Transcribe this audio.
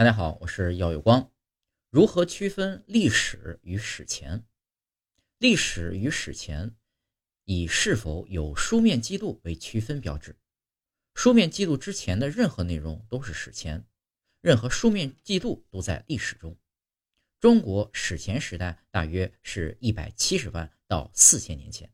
大家好，我是耀有光。如何区分历史与史前？历史与史前以是否有书面记录为区分标志。书面记录之前的任何内容都是史前，任何书面记录都在历史中。中国史前时代大约是一百七十万到四千年前。